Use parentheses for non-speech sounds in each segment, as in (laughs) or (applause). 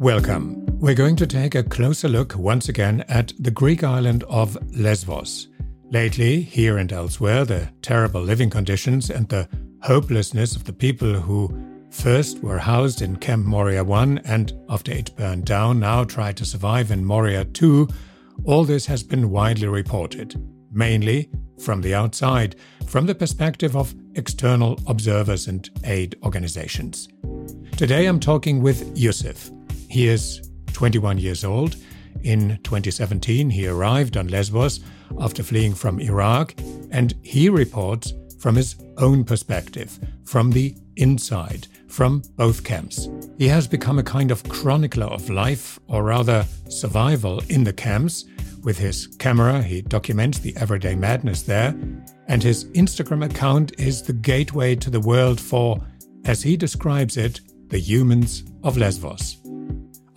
Welcome. We're going to take a closer look once again at the Greek island of Lesbos. Lately, here and elsewhere, the terrible living conditions and the hopelessness of the people who first were housed in Camp Moria 1 and, after it burned down, now try to survive in Moria 2, all this has been widely reported, mainly from the outside, from the perspective of external observers and aid organizations. Today I'm talking with Yusuf. He is 21 years old. In 2017, he arrived on Lesbos after fleeing from Iraq, and he reports from his own perspective, from the inside, from both camps. He has become a kind of chronicler of life, or rather survival, in the camps. With his camera, he documents the everyday madness there, and his Instagram account is the gateway to the world for, as he describes it, the humans of Lesbos.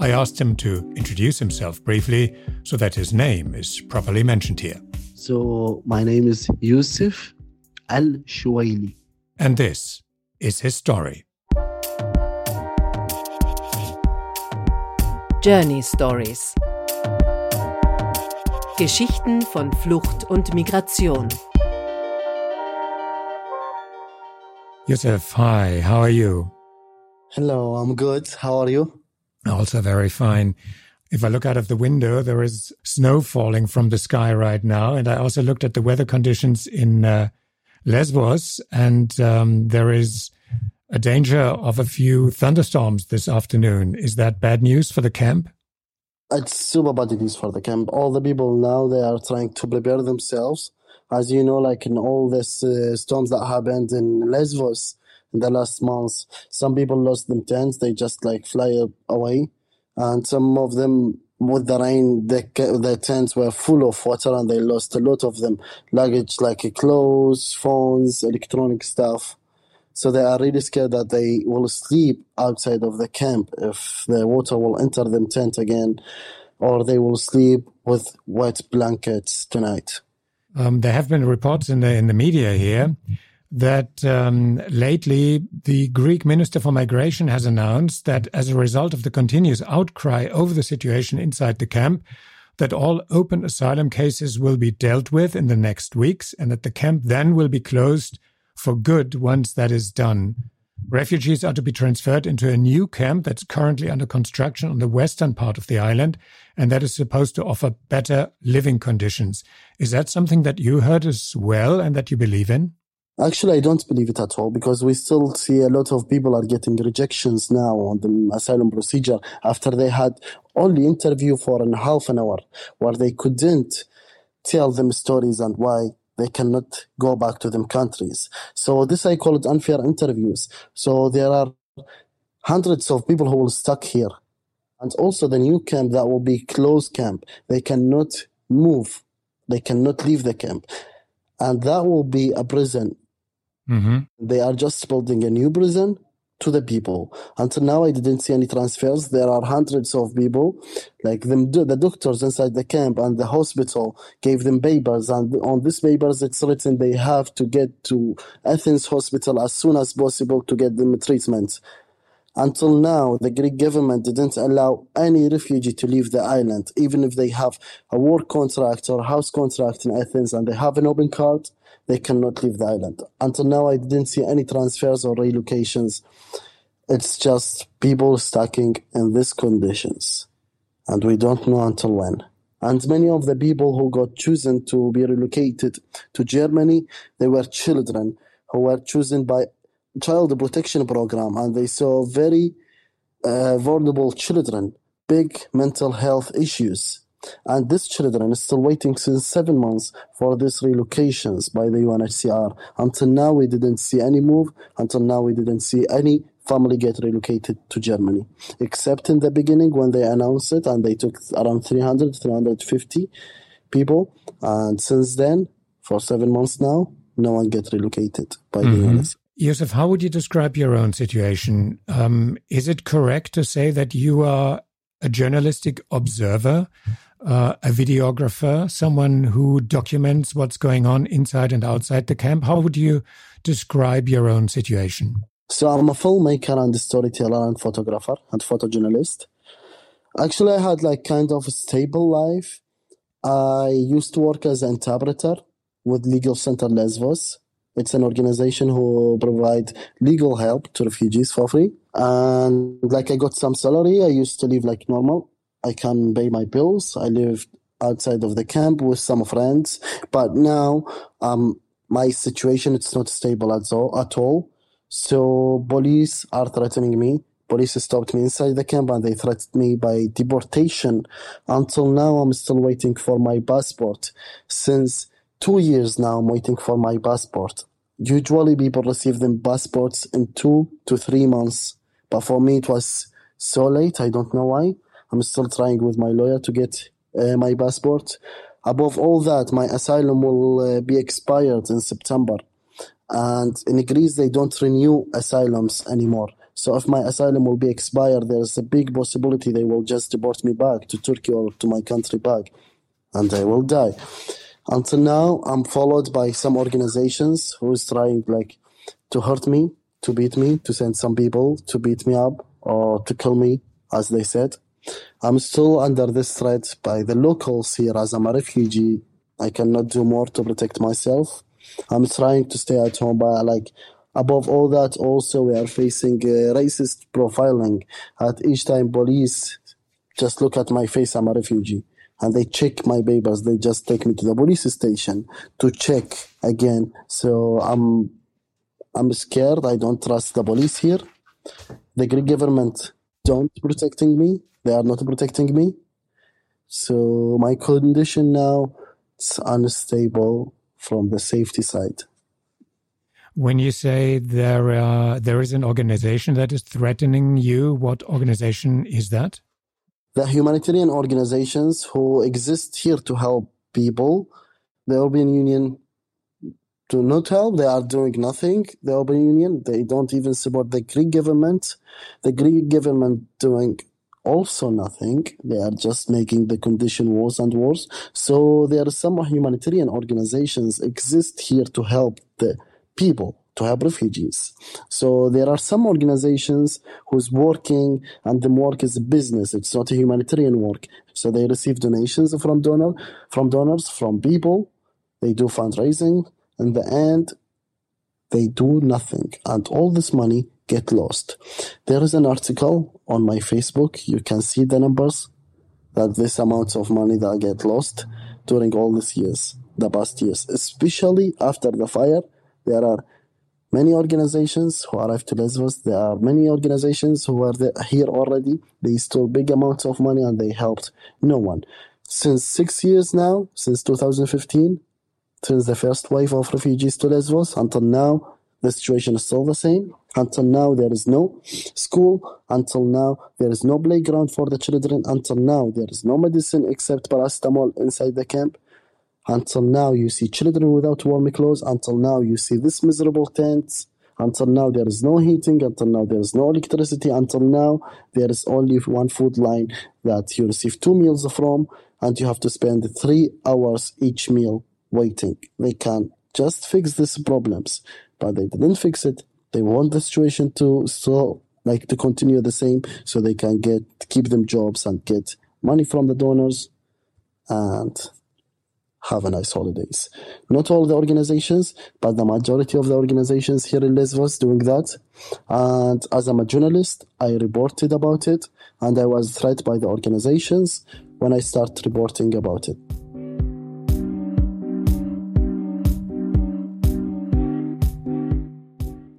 I asked him to introduce himself briefly so that his name is properly mentioned here. So, my name is Yusuf Al Shuwaili. And this is his story. Journey Stories Geschichten von Flucht und Migration. Yusuf, hi, how are you? Hello, I'm good. How are you? Also very fine. If I look out of the window, there is snow falling from the sky right now. And I also looked at the weather conditions in uh, Lesbos, and um, there is a danger of a few thunderstorms this afternoon. Is that bad news for the camp? It's super bad news for the camp. All the people now they are trying to prepare themselves. As you know, like in all these uh, storms that happened in Lesbos in the last months, some people lost them tents. They just like fly away, and some of them with the rain, the the tents were full of water and they lost a lot of them, luggage like clothes, phones, electronic stuff. So they are really scared that they will sleep outside of the camp if the water will enter them tent again, or they will sleep with wet blankets tonight. Um, there have been reports in the in the media here that um, lately the Greek Minister for Migration has announced that as a result of the continuous outcry over the situation inside the camp, that all open asylum cases will be dealt with in the next weeks and that the camp then will be closed for good once that is done. Refugees are to be transferred into a new camp that's currently under construction on the western part of the island, and that is supposed to offer better living conditions. Is that something that you heard as well and that you believe in? Actually, I don't believe it at all because we still see a lot of people are getting rejections now on the asylum procedure after they had only interview for an half an hour where they couldn't tell them stories and why they cannot go back to them countries. So this I call it unfair interviews. So there are hundreds of people who will stuck here. And also the new camp that will be closed camp. They cannot move. They cannot leave the camp. And that will be a prison Mm-hmm. They are just building a new prison to the people. Until now, I didn't see any transfers. There are hundreds of people, like them, the doctors inside the camp and the hospital gave them papers, and on these papers it's written they have to get to Athens hospital as soon as possible to get them treatment. Until now, the Greek government didn't allow any refugee to leave the island, even if they have a work contract or house contract in Athens and they have an open card they cannot leave the island. Until now, I didn't see any transfers or relocations. It's just people stacking in these conditions. And we don't know until when. And many of the people who got chosen to be relocated to Germany, they were children who were chosen by child protection program and they saw very uh, vulnerable children, big mental health issues and these children are still waiting since seven months for these relocations by the UNHCR. Until now, we didn't see any move. Until now, we didn't see any family get relocated to Germany, except in the beginning when they announced it and they took around 300, 350 people. And since then, for seven months now, no one get relocated by mm-hmm. the UNHCR. Yusuf, how would you describe your own situation? Um, is it correct to say that you are a journalistic observer uh, a videographer, someone who documents what's going on inside and outside the camp. How would you describe your own situation? So I'm a filmmaker and a storyteller and photographer and photojournalist. Actually, I had like kind of a stable life. I used to work as an interpreter with Legal Center Lesbos. It's an organization who provide legal help to refugees for free. And like I got some salary. I used to live like normal. I can pay my bills. I lived outside of the camp with some friends. But now, um, my situation it's not stable at all. At all. So police are threatening me. Police stopped me inside the camp and they threatened me by deportation. Until now, I'm still waiting for my passport. Since two years now, I'm waiting for my passport. Usually, people receive them passports in two to three months, but for me, it was so late. I don't know why. I'm still trying with my lawyer to get uh, my passport. Above all that, my asylum will uh, be expired in September. And in Greece, they don't renew asylums anymore. So if my asylum will be expired, there's a big possibility they will just deport me back to Turkey or to my country back. And I will die. Until now, I'm followed by some organizations who is trying like to hurt me, to beat me, to send some people to beat me up or to kill me, as they said. I'm still under this threat by the locals here as I'm a refugee. I cannot do more to protect myself. I'm trying to stay at home, but like above all that, also we are facing uh, racist profiling. At each time, police just look at my face. I'm a refugee, and they check my papers. They just take me to the police station to check again. So I'm I'm scared. I don't trust the police here. The Greek government don't protecting me. They are not protecting me. So my condition now is unstable from the safety side. When you say there uh, there is an organization that is threatening you, what organization is that? The humanitarian organizations who exist here to help people. The European Union do not help. They are doing nothing. The European Union they don't even support the Greek government. The Greek government doing also nothing. They are just making the condition worse and worse. So there are some humanitarian organizations exist here to help the people to help refugees. So there are some organizations who's working and the work is a business. It's not a humanitarian work. So they receive donations from donor, from donors, from people. They do fundraising. In the end, they do nothing. And all this money get lost. There is an article on my Facebook. You can see the numbers that this amount of money that get lost during all these years, the past years, especially after the fire. There are many organizations who arrived to Lesbos. There are many organizations who are here already. They stole big amounts of money and they helped no one. Since six years now, since 2015, since the first wave of refugees to Lesbos until now, the situation is still the same. Until now, there is no school. Until now, there is no playground for the children. Until now, there is no medicine except paracetamol inside the camp. Until now, you see children without warm clothes. Until now, you see this miserable tents. Until now, there is no heating. Until now, there is no electricity. Until now, there is only one food line that you receive two meals from, and you have to spend three hours each meal waiting. They can just fix these problems but they didn't fix it. They want the situation to so like to continue the same so they can get keep them jobs and get money from the donors and have a nice holidays. Not all the organizations, but the majority of the organizations here in Lesbos doing that. And as I'm a journalist, I reported about it and I was threatened by the organizations when I start reporting about it.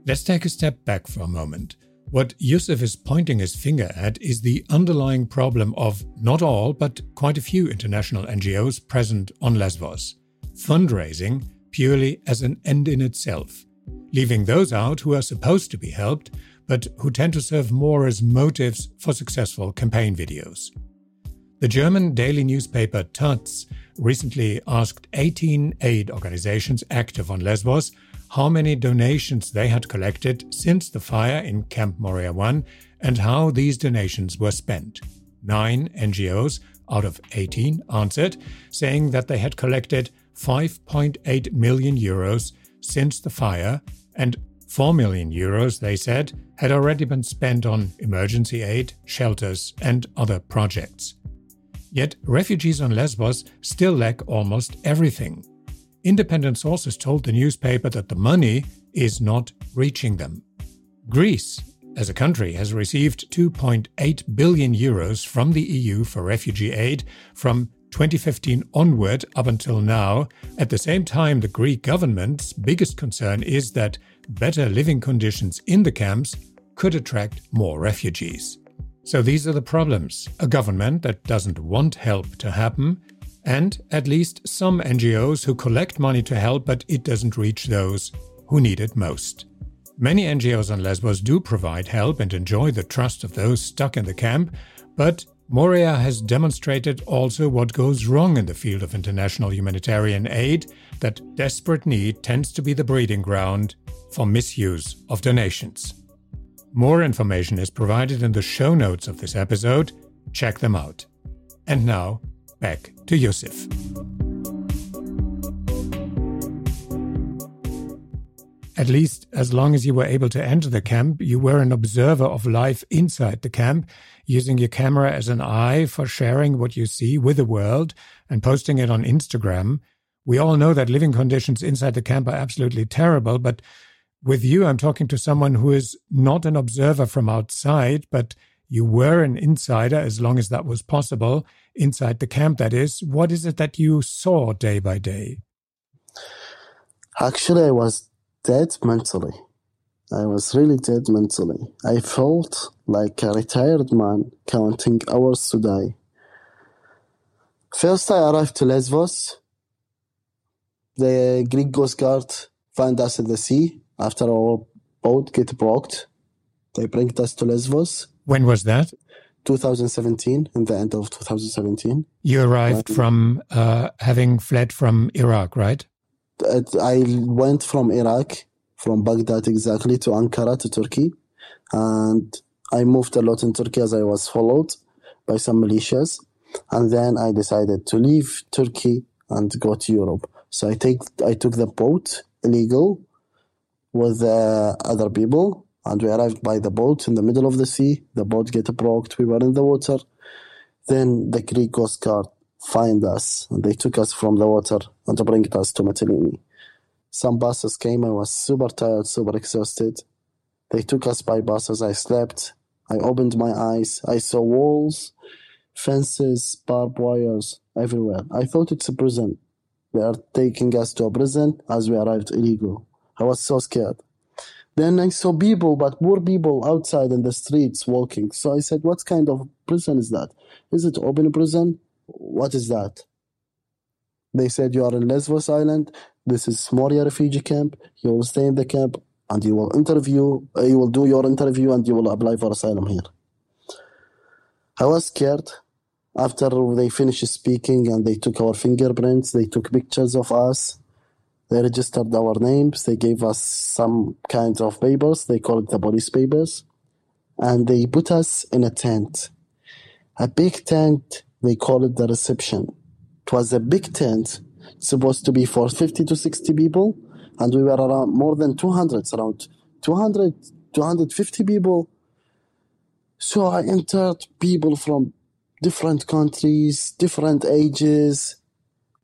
Let's take a step back for a moment. What Yusuf is pointing his finger at is the underlying problem of not all, but quite a few international NGOs present on Lesbos fundraising purely as an end in itself, leaving those out who are supposed to be helped, but who tend to serve more as motives for successful campaign videos. The German daily newspaper Taz recently asked 18 aid organizations active on Lesbos how many donations they had collected since the fire in Camp Moria 1 and how these donations were spent. Nine NGOs out of 18 answered, saying that they had collected 5.8 million euros since the fire and 4 million euros, they said, had already been spent on emergency aid, shelters, and other projects. Yet refugees on Lesbos still lack almost everything. Independent sources told the newspaper that the money is not reaching them. Greece, as a country, has received 2.8 billion euros from the EU for refugee aid from 2015 onward up until now. At the same time, the Greek government's biggest concern is that better living conditions in the camps could attract more refugees. So these are the problems a government that doesn't want help to happen, and at least some NGOs who collect money to help, but it doesn't reach those who need it most. Many NGOs on Lesbos do provide help and enjoy the trust of those stuck in the camp, but Moria has demonstrated also what goes wrong in the field of international humanitarian aid, that desperate need tends to be the breeding ground for misuse of donations. More information is provided in the show notes of this episode. Check them out. And now, back to Yusuf. At least as long as you were able to enter the camp, you were an observer of life inside the camp, using your camera as an eye for sharing what you see with the world and posting it on Instagram. We all know that living conditions inside the camp are absolutely terrible, but with you, I'm talking to someone who is not an observer from outside, but you were an insider as long as that was possible, inside the camp, that is. What is it that you saw day by day? Actually, I was dead mentally. I was really dead mentally. I felt like a retired man counting hours to die. First, I arrived to Lesbos. The Greek Coast Guard found us at the sea after our boat get blocked. They bring us to Lesbos. When was that? 2017, in the end of 2017. You arrived from uh, having fled from Iraq, right? I went from Iraq, from Baghdad exactly, to Ankara, to Turkey. And I moved a lot in Turkey as I was followed by some militias. And then I decided to leave Turkey and go to Europe. So I take I took the boat illegal with uh, other people and we arrived by the boat in the middle of the sea. The boat get blocked. We were in the water. Then the Greek Coast Guard find us and they took us from the water and bring us to Mytilene. Some buses came. I was super tired, super exhausted. They took us by buses. I slept. I opened my eyes. I saw walls, fences, barbed wires everywhere. I thought it's a prison. They are taking us to a prison as we arrived illegal. I was so scared. Then I saw people, but more people outside in the streets walking. So I said, What kind of prison is that? Is it open prison? What is that? They said, You are in Lesbos Island. This is Moria refugee camp. You will stay in the camp and you will interview, uh, you will do your interview and you will apply for asylum here. I was scared. After they finished speaking and they took our fingerprints, they took pictures of us. They registered our names. They gave us some kinds of papers. They called it the police papers. And they put us in a tent. A big tent. They call it the reception. It was a big tent, supposed to be for 50 to 60 people. And we were around more than 200, around 200, 250 people. So I entered people from different countries, different ages,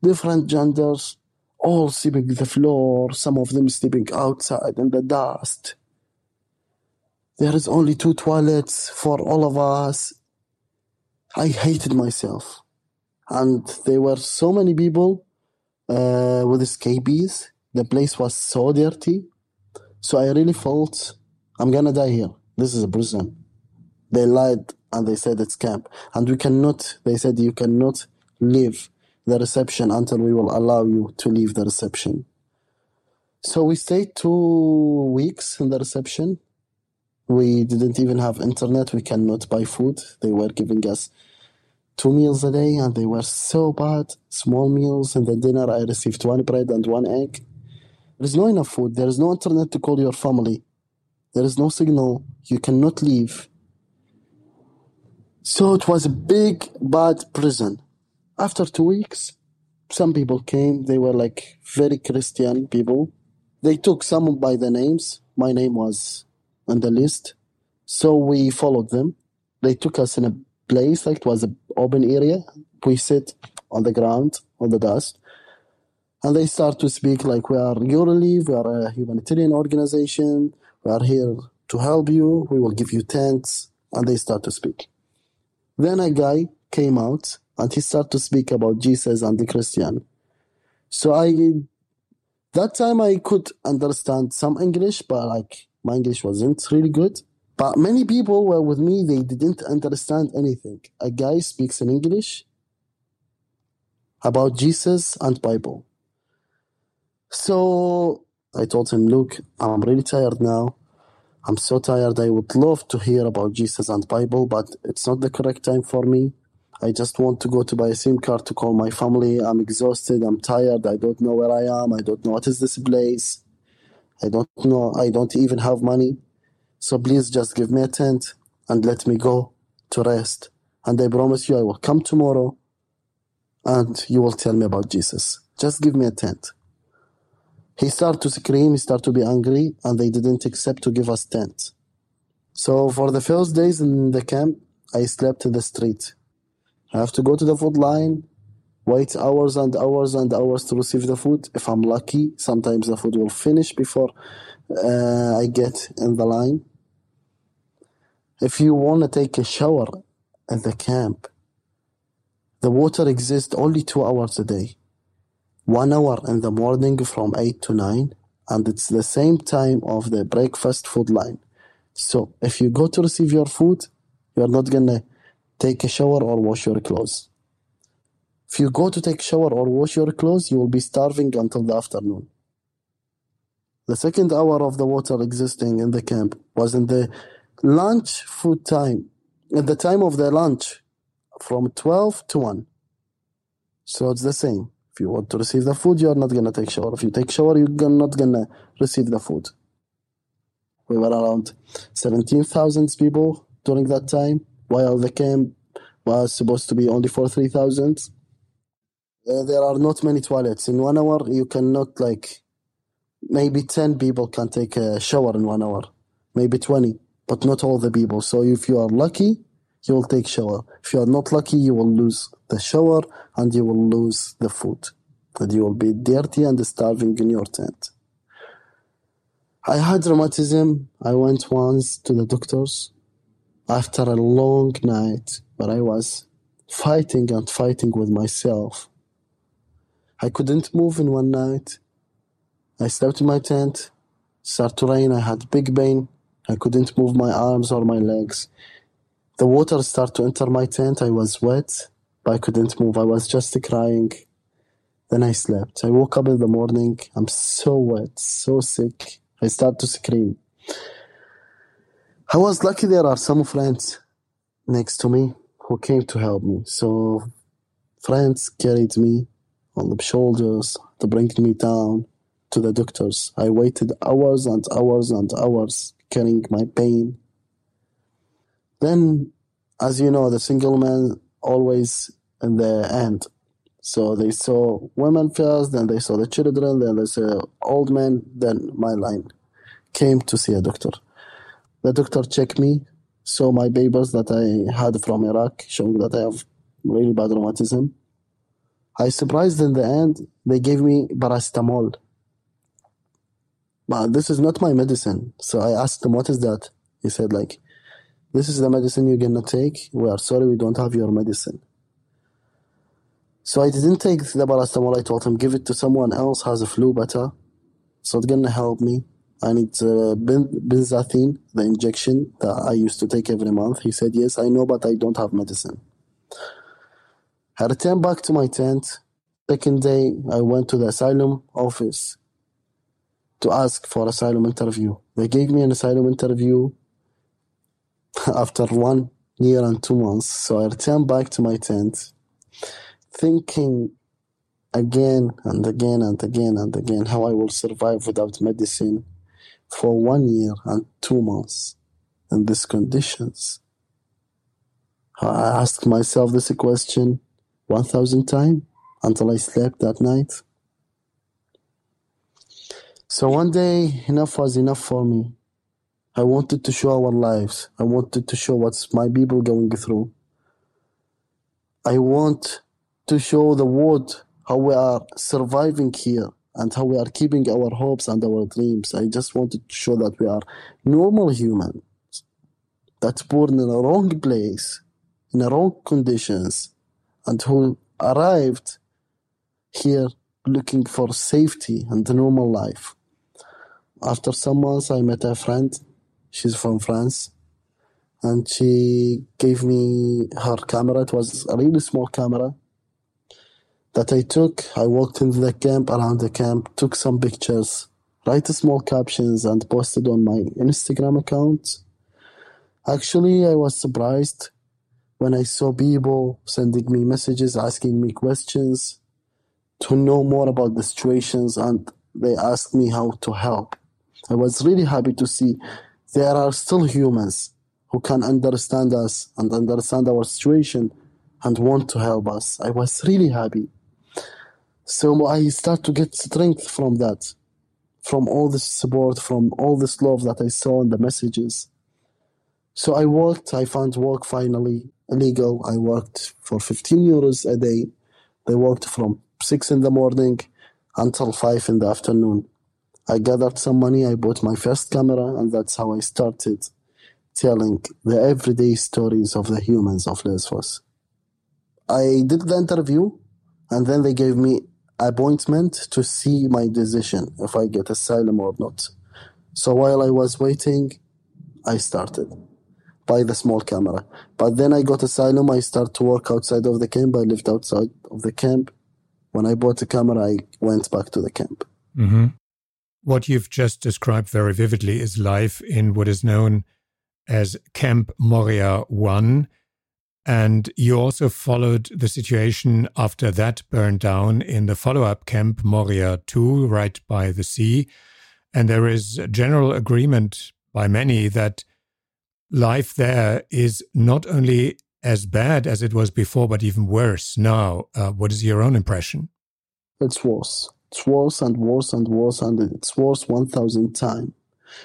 different genders all sleeping the floor, some of them sleeping outside in the dust. There is only two toilets for all of us. I hated myself. And there were so many people uh, with scabies. The place was so dirty. So I really felt I'm gonna die here. This is a prison. They lied and they said it's camp. And we cannot, they said you cannot live the reception until we will allow you to leave the reception. So we stayed two weeks in the reception. We didn't even have internet. We cannot buy food. They were giving us two meals a day and they were so bad. Small meals. And the dinner, I received one bread and one egg. There is no enough food. There is no internet to call your family. There is no signal. You cannot leave. So it was a big, bad prison after two weeks, some people came. They were like very Christian people. They took some by the names. my name was on the list. So we followed them. They took us in a place like it was an open area. We sit on the ground, on the dust. And they start to speak like we are EuroRelief, we are a humanitarian organization, we are here to help you, we will give you tents, and they start to speak. Then a guy came out and he started to speak about Jesus and the Christian. So I that time I could understand some English, but like my English wasn't really good. But many people were with me, they didn't understand anything. A guy speaks in English about Jesus and Bible. So I told him, look, I'm really tired now. I'm so tired. I would love to hear about Jesus and Bible, but it's not the correct time for me. I just want to go to buy a SIM card to call my family. I'm exhausted. I'm tired. I don't know where I am. I don't know what is this place. I don't know. I don't even have money. So please just give me a tent and let me go to rest. And I promise you I will come tomorrow and you will tell me about Jesus. Just give me a tent. He started to scream, he started to be angry, and they didn't accept to give us tent. So for the first days in the camp, I slept in the street. I have to go to the food line, wait hours and hours and hours to receive the food. If I'm lucky, sometimes the food will finish before uh, I get in the line. If you want to take a shower at the camp, the water exists only two hours a day. One hour in the morning from 8 to 9, and it's the same time of the breakfast food line. So if you go to receive your food, you're not gonna take a shower or wash your clothes. If you go to take shower or wash your clothes, you will be starving until the afternoon. The second hour of the water existing in the camp was in the lunch food time, at the time of the lunch, from 12 to 1. So it's the same. If you want to receive the food, you're not gonna take shower. If you take shower, you're not gonna receive the food. We were around 17,000 people during that time, while the camp was supposed to be only for 3,000. Uh, there are not many toilets. In one hour, you cannot like, maybe 10 people can take a shower in one hour, maybe 20, but not all the people. So if you are lucky, you will take shower. If you are not lucky, you will lose the shower and you will lose the food. And you will be dirty and starving in your tent. I had rheumatism. I went once to the doctors after a long night where I was fighting and fighting with myself. I couldn't move in one night. I slept in my tent. Started to rain. I had big pain. I couldn't move my arms or my legs. The water started to enter my tent. I was wet, but I couldn't move. I was just crying. Then I slept. I woke up in the morning. I'm so wet, so sick. I start to scream. I was lucky there are some friends next to me who came to help me. So friends carried me on the shoulders to bring me down to the doctors. I waited hours and hours and hours carrying my pain. Then, as you know, the single man always in the end. So they saw women first, then they saw the children, then they saw old men, then my line came to see a doctor. The doctor checked me, saw my papers that I had from Iraq, showing that I have really bad rheumatism. I surprised in the end, they gave me paracetamol. But this is not my medicine. So I asked him, what is that? He said, like, this is the medicine you're gonna take. We are sorry we don't have your medicine. So I didn't take the paracetamol. I told him, give it to someone else has a flu better. So it's gonna help me. I need uh, ben- benzathine, the injection that I used to take every month. He said, yes, I know, but I don't have medicine. I returned back to my tent. Second day, I went to the asylum office to ask for asylum interview. They gave me an asylum interview (laughs) after one year and two months. So I returned back to my tent, thinking again and again and again and again how I will survive without medicine for one year and two months in these conditions. I asked myself this question 1,000 times until I slept that night. So one day, enough was enough for me. I wanted to show our lives. I wanted to show what's my people going through. I want to show the world how we are surviving here and how we are keeping our hopes and our dreams. I just wanted to show that we are normal humans that's born in a wrong place, in the wrong conditions, and who arrived here looking for safety and a normal life. After some months, I met a friend. She's from France. And she gave me her camera. It was a really small camera that I took. I walked in the camp, around the camp, took some pictures, write small captions, and posted on my Instagram account. Actually, I was surprised when I saw people sending me messages, asking me questions to know more about the situations, and they asked me how to help. I was really happy to see there are still humans who can understand us and understand our situation and want to help us. I was really happy. So I start to get strength from that, from all this support, from all this love that I saw in the messages. So I worked, I found work finally illegal. I worked for 15 euros a day. They worked from 6 in the morning until 5 in the afternoon. I gathered some money, I bought my first camera, and that's how I started telling the everyday stories of the humans of Lesbos. I did the interview, and then they gave me appointment to see my decision if I get asylum or not. So while I was waiting, I started by the small camera. But then I got asylum. I started to work outside of the camp. I lived outside of the camp. When I bought the camera, I went back to the camp. Mm-hmm. What you've just described very vividly is life in what is known as Camp Moria 1. And you also followed the situation after that burned down in the follow up camp Moria 2, right by the sea. And there is general agreement by many that life there is not only as bad as it was before, but even worse now. Uh, what is your own impression? It's worse. It's worse and worse and worse, and it's worse 1,000 times.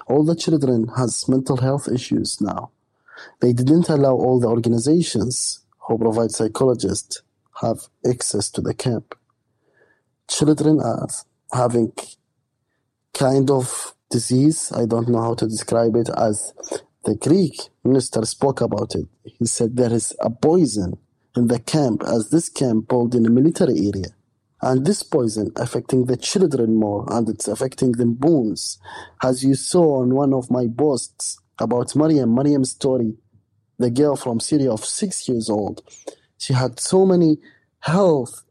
All the children has mental health issues now. They didn't allow all the organizations who provide psychologists have access to the camp. Children are having kind of disease. I don't know how to describe it as the Greek minister spoke about it. He said there is a poison in the camp as this camp built in a military area. And this poison affecting the children more and it's affecting the bones. As you saw on one of my posts about Mariam, Mariam's story, the girl from Syria of six years old. She had so many health,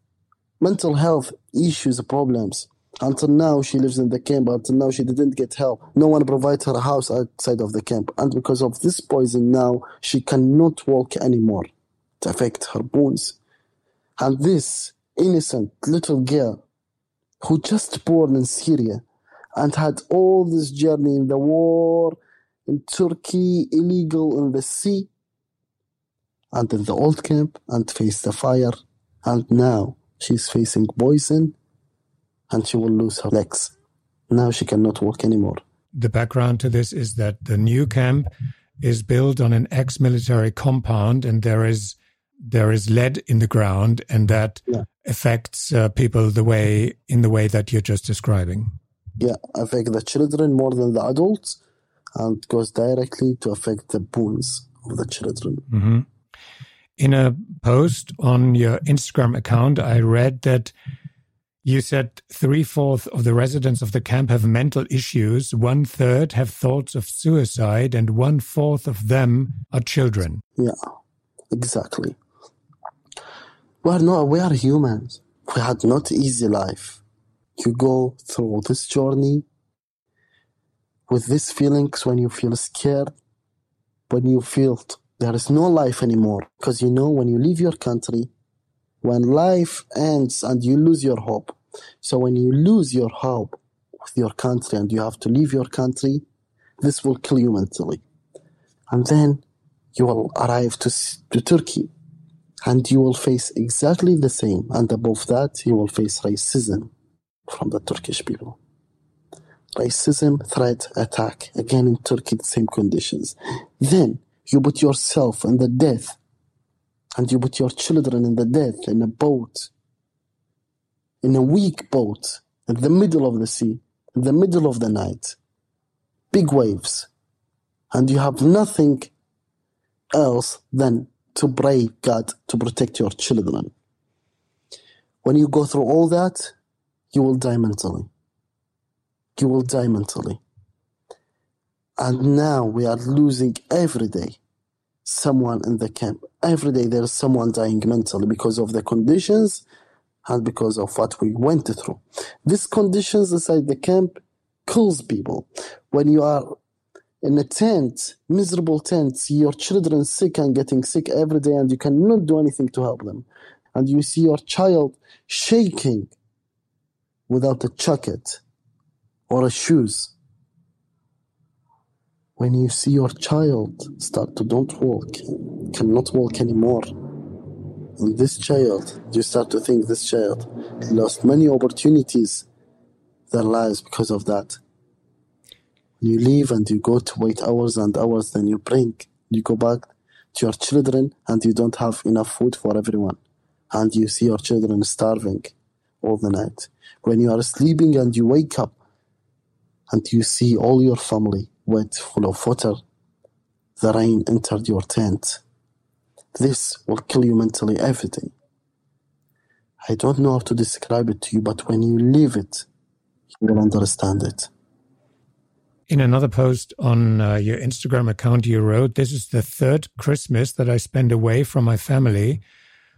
mental health issues, problems. Until now, she lives in the camp. Until now, she didn't get help. No one provides her a house outside of the camp. And because of this poison now, she cannot walk anymore. It affects her bones. And this innocent little girl who just born in Syria and had all this journey in the war, in Turkey, illegal in the sea, and in the old camp, and faced the fire. And now she's facing poison and she will lose her legs. Now she cannot walk anymore. The background to this is that the new camp is built on an ex-military compound, and there is there is lead in the ground, and that yeah. affects uh, people the way in the way that you're just describing. Yeah, affect the children more than the adults, and goes directly to affect the bones of the children. Mm-hmm. In a post on your Instagram account, I read that you said three fourths of the residents of the camp have mental issues, one third have thoughts of suicide, and one fourth of them are children. Yeah, exactly. We are not, we are humans. We had not easy life. You go through this journey with these feelings when you feel scared, when you feel there is no life anymore. Because you know, when you leave your country, when life ends and you lose your hope. So when you lose your hope with your country and you have to leave your country, this will kill you mentally. And then you will arrive to, to Turkey and you will face exactly the same. And above that, you will face racism from the Turkish people. Racism, threat, attack. Again in Turkey, the same conditions. Then you put yourself in the death and you put your children in the death in a boat, in a weak boat, in the middle of the sea, in the middle of the night, big waves, and you have nothing else than to pray God to protect your children. When you go through all that, you will die mentally. You will die mentally. And now we are losing every day someone in the camp. Every day there is someone dying mentally because of the conditions and because of what we went through. These conditions inside the camp kills people. When you are in a tent, miserable tent, your children sick and getting sick every day and you cannot do anything to help them. And you see your child shaking without a jacket or a shoes when you see your child start to don't walk, cannot walk anymore, and this child, you start to think this child lost many opportunities their lives because of that. You leave and you go to wait hours and hours, then you bring, you go back to your children and you don't have enough food for everyone. And you see your children starving all the night. When you are sleeping and you wake up and you see all your family wet full of water, the rain entered your tent. This will kill you mentally every day. I don't know how to describe it to you, but when you live it, you will understand it. In another post on uh, your Instagram account, you wrote, This is the third Christmas that I spend away from my family,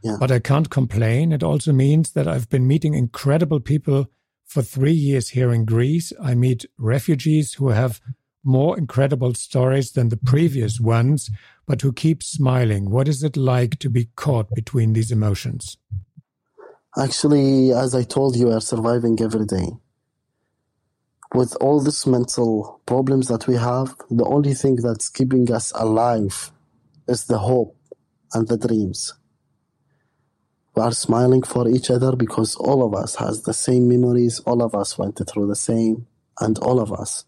yeah. but I can't complain. It also means that I've been meeting incredible people for three years here in Greece. I meet refugees who have more incredible stories than the previous ones, but who keep smiling. What is it like to be caught between these emotions? Actually, as I told you, are surviving every day. With all these mental problems that we have, the only thing that's keeping us alive is the hope and the dreams. We are smiling for each other because all of us has the same memories, all of us went through the same, and all of us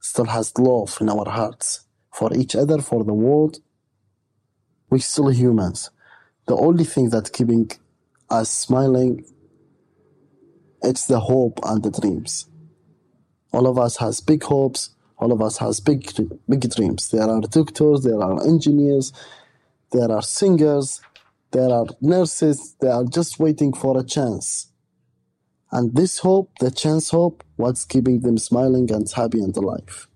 still has love in our hearts for each other, for the world. We're still humans. The only thing that's keeping us smiling, it's the hope and the dreams. All of us has big hopes. All of us has big, big dreams. There are doctors, there are engineers, there are singers, there are nurses. They are just waiting for a chance. And this hope, the chance hope, what's keeping them smiling and happy and alive.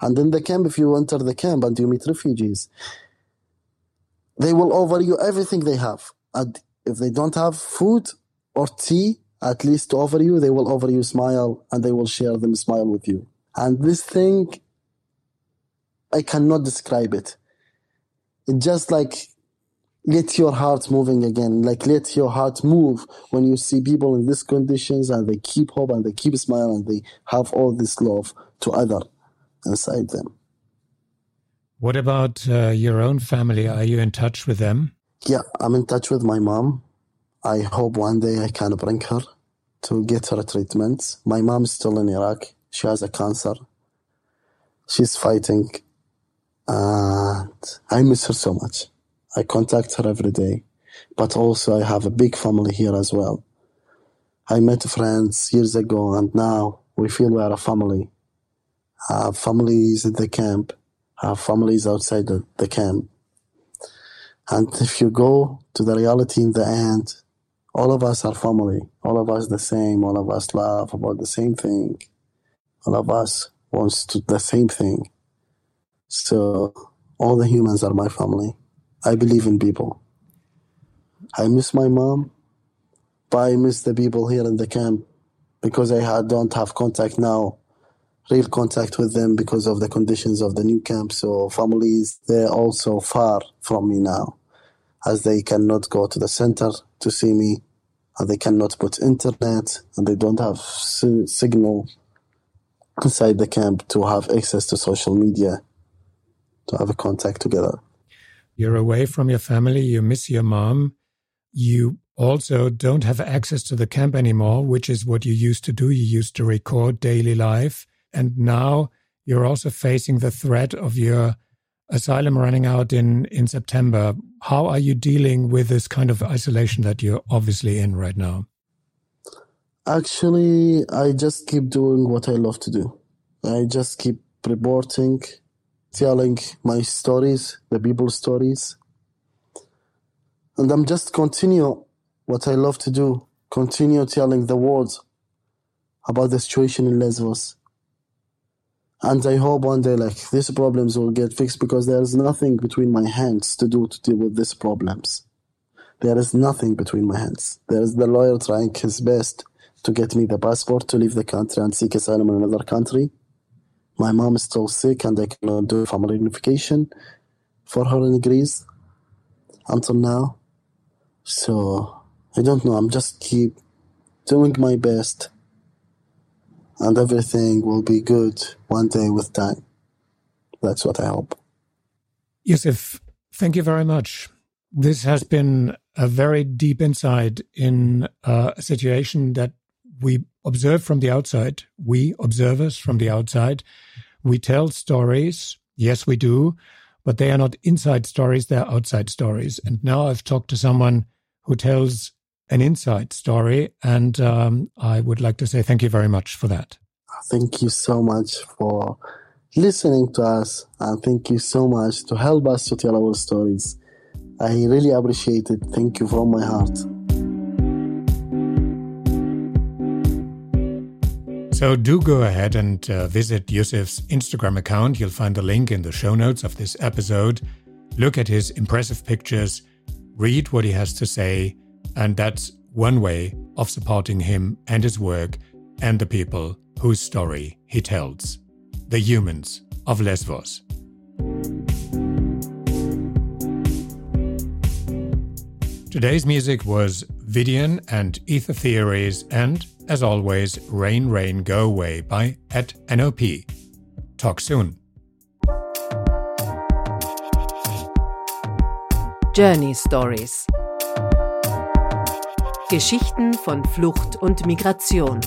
And in the camp, if you enter the camp and you meet refugees, they will offer you everything they have. And if they don't have food or tea, at least to offer you, they will offer you smile and they will share them smile with you. And this thing, I cannot describe it. It's just like let your heart moving again. Like let your heart move when you see people in these conditions and they keep hope and they keep smile and they have all this love to other inside them. What about uh, your own family? Are you in touch with them? Yeah, I'm in touch with my mom. I hope one day I can bring her to get her treatment. My mom is still in Iraq. She has a cancer. She's fighting. And I miss her so much. I contact her every day, but also I have a big family here as well. I met friends years ago and now we feel we are a family. I have families at the camp, I have families outside the, the camp. And if you go to the reality in the end, all of us are family. All of us the same. All of us love about the same thing. All of us wants to the same thing. So all the humans are my family. I believe in people. I miss my mom, but I miss the people here in the camp because I don't have contact now, real contact with them because of the conditions of the new camp. So families, they're also far from me now as they cannot go to the center to see me and they cannot put internet and they don't have signal inside the camp to have access to social media to have a contact together. You're away from your family. You miss your mom. You also don't have access to the camp anymore, which is what you used to do. You used to record daily life. and now you're also facing the threat of your asylum running out in, in September. How are you dealing with this kind of isolation that you're obviously in right now? Actually, I just keep doing what I love to do. I just keep reporting, telling my stories, the people's stories. And I'm just continue what I love to do, continue telling the world about the situation in Lesbos. And I hope one day like these problems will get fixed because there is nothing between my hands to do to deal with these problems. There is nothing between my hands. There is the lawyer trying his best to get me the passport to leave the country and seek asylum in another country. My mom is still sick and I cannot do family reunification for her in Greece until now. So I don't know. I'm just keep doing my best and everything will be good one day with time. That's what I hope. Yusuf, thank you very much. This has been a very deep insight in uh, a situation that we observe from the outside. We observers from the outside. We tell stories. Yes, we do, but they are not inside stories. They're outside stories. And now I've talked to someone who tells an inside story. And um, I would like to say thank you very much for that. Thank you so much for listening to us. And thank you so much to help us to tell our stories. I really appreciate it. Thank you from my heart. So do go ahead and uh, visit Yusuf's Instagram account. You'll find the link in the show notes of this episode. Look at his impressive pictures, read what he has to say, and that's one way of supporting him and his work and the people whose story he tells the humans of Lesbos. Today's music was Vidian and Ether Theories, and, as always, Rain Rain Go Away by at NOP. Talk soon. Journey Stories Geschichten von Flucht und Migration